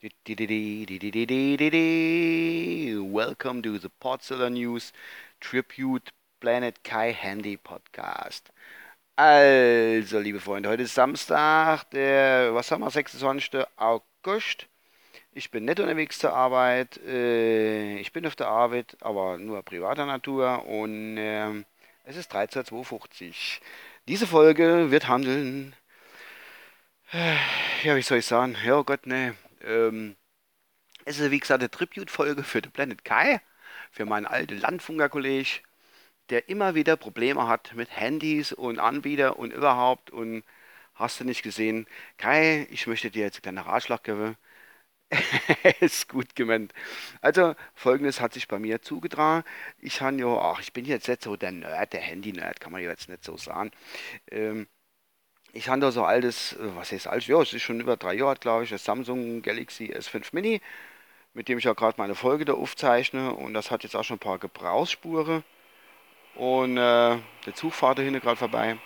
Welcome to the Podzilla News Tribute Planet Kai Handy Podcast. Also, liebe Freunde, heute ist Samstag, der, was haben wir, 26. August. Ich bin nicht unterwegs zur Arbeit. Ich bin auf der Arbeit, aber nur privater Natur und es ist 13.52 Diese Folge wird handeln. Ja, wie soll ich sagen? Ja, Gott, ne. Ähm, es ist wie gesagt eine Tribute-Folge für den Planet Kai, für meinen alten Landfunker-Kollegen, der immer wieder Probleme hat mit Handys und Anbieter und überhaupt und hast du nicht gesehen. Kai, ich möchte dir jetzt einen kleinen Ratschlag geben. ist gut gemeint. Also, folgendes hat sich bei mir zugetragen. Ich ja, ach, ich bin jetzt nicht so der Nerd, der Handy-Nerd, kann man jetzt nicht so sagen. Ähm, ich habe da so altes, äh, was heißt alt? Ja, es ist schon über drei Jahre glaube ich, das Samsung Galaxy S5 Mini, mit dem ich ja gerade meine Folge da aufzeichne. Und das hat jetzt auch schon ein paar Gebrauchsspuren. Und äh, der Zug fährt da hinten gerade vorbei.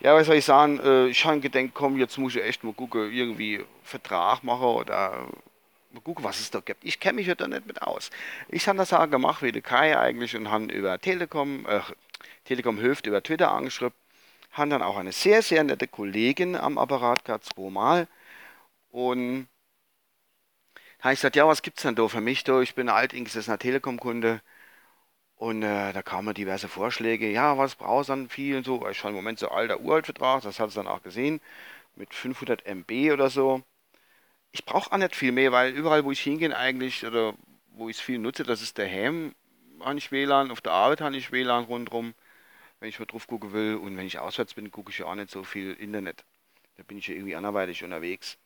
Ja, was soll ich sagen? Äh, ich habe gedacht, komm, jetzt muss ich echt mal gucken, irgendwie Vertrag machen oder mal gucken, was es da gibt. Ich kenne mich ja da nicht mit aus. Ich habe das auch gemacht wie der Kai eigentlich und habe über Telekom, äh, Telekom hilft über Twitter angeschrieben haben dann auch eine sehr, sehr nette Kollegin am Apparat gehabt, zweimal. Und da habe ich gesagt, ja, was gibt es denn da für mich da? Ich bin ein alteingesessener Telekom-Kunde. Und äh, da kamen diverse Vorschläge, ja, was brauchst du dann viel und so. Ich schon im Moment so alter Uraltvertrag, das hat es dann auch gesehen, mit 500 MB oder so. Ich brauche auch nicht viel mehr, weil überall, wo ich hingehe eigentlich, oder wo ich es viel nutze, das ist der Ham, habe ich WLAN, auf der Arbeit habe ich WLAN rundherum wenn ich mal drauf gucken will. Und wenn ich auswärts bin, gucke ich ja auch nicht so viel Internet. Da bin ich ja irgendwie anderweitig unterwegs.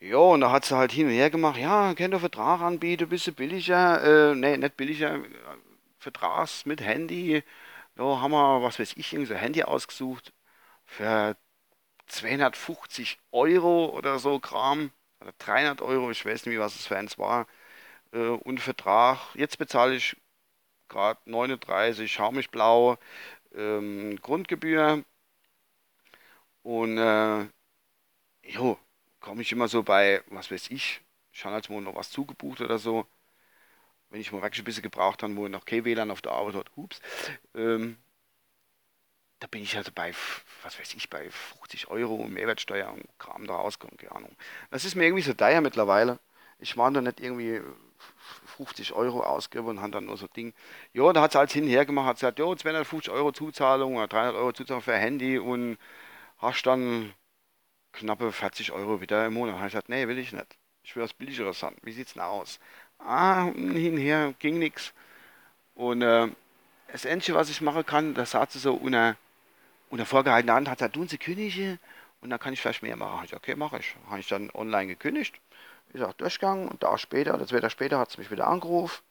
Ja, und da hat sie halt hin und her gemacht, ja, könnt ihr Vertrag anbieten, bisschen billiger, äh, nee, nicht billiger, Vertrags mit Handy. Da haben wir, was weiß ich, irgendwie so Handy ausgesucht für 250 Euro oder so Kram, oder 300 Euro, ich weiß nicht, was es für eins war, äh, und Vertrag. Jetzt bezahle ich Grad 39, schaumig blau, ähm, Grundgebühr. Und äh, jo, komme ich immer so bei, was weiß ich, schon als mal noch was zugebucht oder so. Wenn ich mal wirklich ein bisschen gebraucht habe, wo noch kein WLAN auf der Arbeit hat, ups, ähm, da bin ich also bei, was weiß ich, bei 50 Euro Mehrwertsteuer und Kram da rauskommt, keine Ahnung. Das ist mir irgendwie so teuer mittlerweile. Ich war da nicht irgendwie 50 Euro ausgeben und haben dann nur so Ding. Ja, da hat sie halt hinher gemacht, hat gesagt, ja, 250 Euro Zuzahlung oder 300 Euro Zuzahlung für Handy und hast dann knappe 40 Euro wieder im Monat. Habe ich gesagt, nee, will ich nicht. Ich will was Billigeres haben. Wie sieht's denn aus? Ah, hinher ging nichts. Und äh, das Einzige, was ich machen kann, das hat sie so unter, unter vorgehaltener Hand, hat gesagt, tun Sie kündigen und dann kann ich vielleicht mehr machen. Ich, okay, mache ich. Habe ich dann online gekündigt wie gesagt, Durchgang und da später, zwei Tage später, hat sie mich wieder angerufen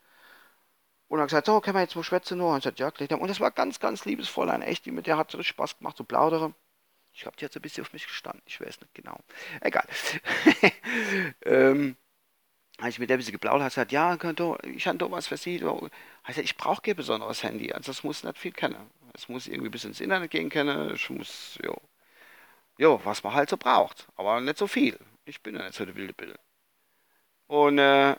und hat gesagt, so, können wir jetzt mal schwätzen? Und ich gesagt, ja, Und das war ganz, ganz liebes Fräulein, echt, die mit der hat so richtig Spaß gemacht, zu so plaudern. Ich glaube, die hat so ein bisschen auf mich gestanden, ich weiß nicht genau. Egal. ähm, habe ich mit der ein bisschen geplaudert, hat gesagt, ja, ich habe doch was für Sie. Ich, ich brauche kein besonderes Handy, also das muss nicht viel kennen. Es muss irgendwie bis ins Internet gehen können, ich muss, jo, jo, was man halt so braucht, aber nicht so viel. Ich bin ja nicht so der wilde Bild. Und äh,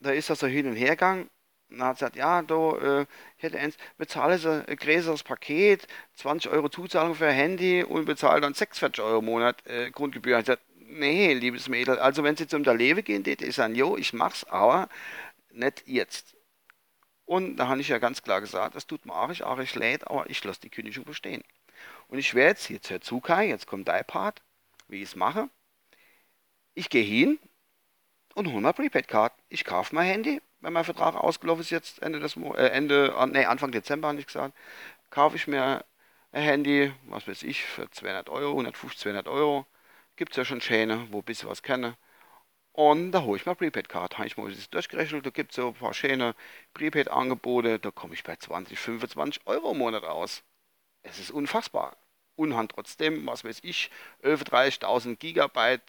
da ist das so hin und her gegangen. Und dann hat gesagt, ja, du, äh, ich hätte eins, bezahle so ein größeres Paket, 20 Euro Zuzahlung für Handy und bezahle dann 46 Euro im Monat äh, Grundgebühr. Ich gesagt, nee, liebes Mädel, also wenn Sie zum der Lewe gehen, geht, ich sage, jo, ich mach's, aber nicht jetzt. Und da habe ich ja ganz klar gesagt, das tut mir auch, ich, auch ich lädt, aber ich lasse die Kündigung bestehen. Und ich werde jetzt, jetzt hör zu, Kai, jetzt kommt dein Part, wie ich es mache. Ich gehe hin, und hol mal Prepaid-Card. Ich kaufe mein Handy, wenn mein Vertrag ausgelaufen ist jetzt Ende des Mo äh, Ende, nee, Anfang Dezember habe ich gesagt, kaufe ich mir ein Handy, was weiß ich, für 200 Euro, 150, 200 Euro. Gibt es ja schon Schäne, wo bisschen was kenne. Und da hole ich mal Prepaid-Card. Habe ich mal das durchgerechnet, da gibt es so ein paar Schäne Prepaid-Angebote, da komme ich bei 20, 25 Euro im Monat aus. Es ist unfassbar. Und haben trotzdem, was weiß ich, 11.000, 30.000 Gigabyte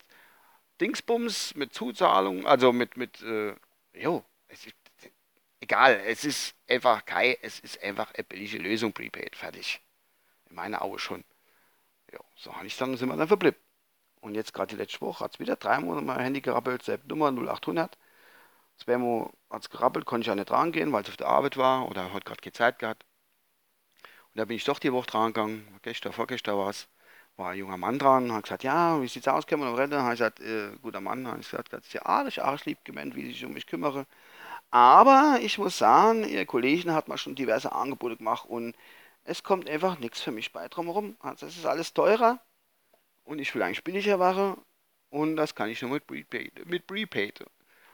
Dingsbums mit Zuzahlung, also mit, mit, äh, jo, es ist, egal, es ist einfach Kai, es ist einfach eine billige Lösung, Prepaid, fertig. In meiner Augen schon. Ja, so habe ich dann, sind wir dann verblieben. Und jetzt gerade die letzte Woche hat es wieder drei Monate mein Handy gerappelt, selbst Nummer 0800. Zweimal hat es gerappelt, konnte ich ja nicht rangehen, weil es auf der Arbeit war oder hat gerade keine Zeit gehabt. Und da bin ich doch die Woche dran gegangen, gestern, vorgestern war es, war ein junger Mann dran, hat gesagt, ja, wie sieht's aus, können wir noch retten? Habe ich gesagt, äh, guter Mann, habe ich gesagt, ganz ja, artig, arschlieb gemeint, wie ich sich um mich kümmere. Aber ich muss sagen, ihr Kollegen hat mal schon diverse Angebote gemacht und es kommt einfach nichts für mich bei drumherum. Also es ist alles teurer und ich will eigentlich billiger Ware und das kann ich nur mit Prepaid, mit Prepaid,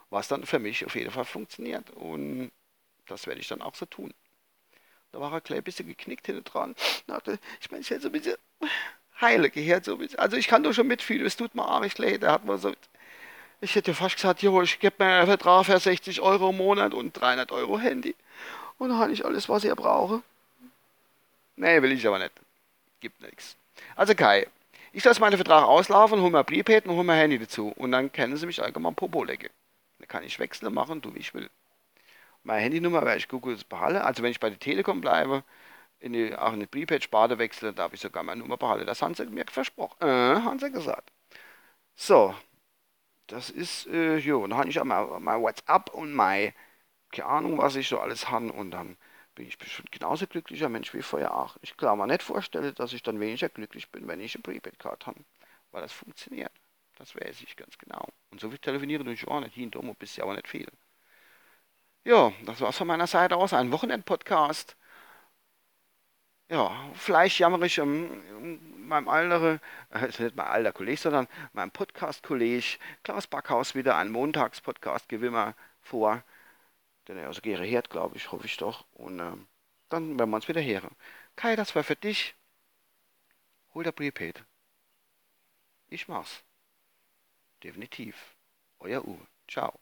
was dann für mich auf jeden Fall funktioniert und das werde ich dann auch so tun. Da war er gleich ein bisschen geknickt hinten dran. Ich meine, ich hätte so ein bisschen heile gehört. So ein bisschen. Also ich kann doch schon mitfühlen, es tut mir arg leid. Da hat man so, ich hätte fast gesagt, jo, ich gebe mir einen Vertrag für 60 Euro im Monat und 300 Euro Handy. Und dann habe ich alles, was ich brauche. Nee, will ich aber nicht. Gibt nichts. Also Kai, ich lasse meinen Vertrag auslaufen, hole mir Prepaid und hole mir Handy dazu. Und dann kennen sie mich allgemein Popo lecke. Dann kann ich wechseln, machen, du wie ich will. Meine Handynummer werde ich Google behalten. Also wenn ich bei der Telekom bleibe, in die, auch in die Prepaid-Sparte wechsle, darf ich sogar meine Nummer behalten. Das haben sie mir versprochen. Äh, haben sie gesagt. So, das ist, äh, jo, dann habe ich auch mein, mein WhatsApp und mein, keine Ahnung, was ich so alles habe. Und dann bin ich bestimmt genauso glücklicher Mensch wie vorher auch. Ich kann mir nicht vorstellen, dass ich dann weniger glücklich bin, wenn ich eine Prepaid-Card habe. Weil das funktioniert. Das weiß ich ganz genau. Und so viel telefonieren tue ich auch nicht. Hin und um, bist ja aber nicht viel. Ja, das war's von meiner Seite aus. Ein Wochenend-Podcast. Ja, vielleicht jammer ich um, meinem alter, äh, nicht mein alter Kollege, sondern meinem Podcast-Kollege Klaus Backhaus wieder einen Montags-Podcast-Gewimmer vor. Den er also gerne hört, glaube ich, hoffe ich doch. Und äh, dann werden wir uns wieder hören. Kai, das war für dich. Hol der Prepaid. Ich mach's. Definitiv. Euer Uwe. Ciao.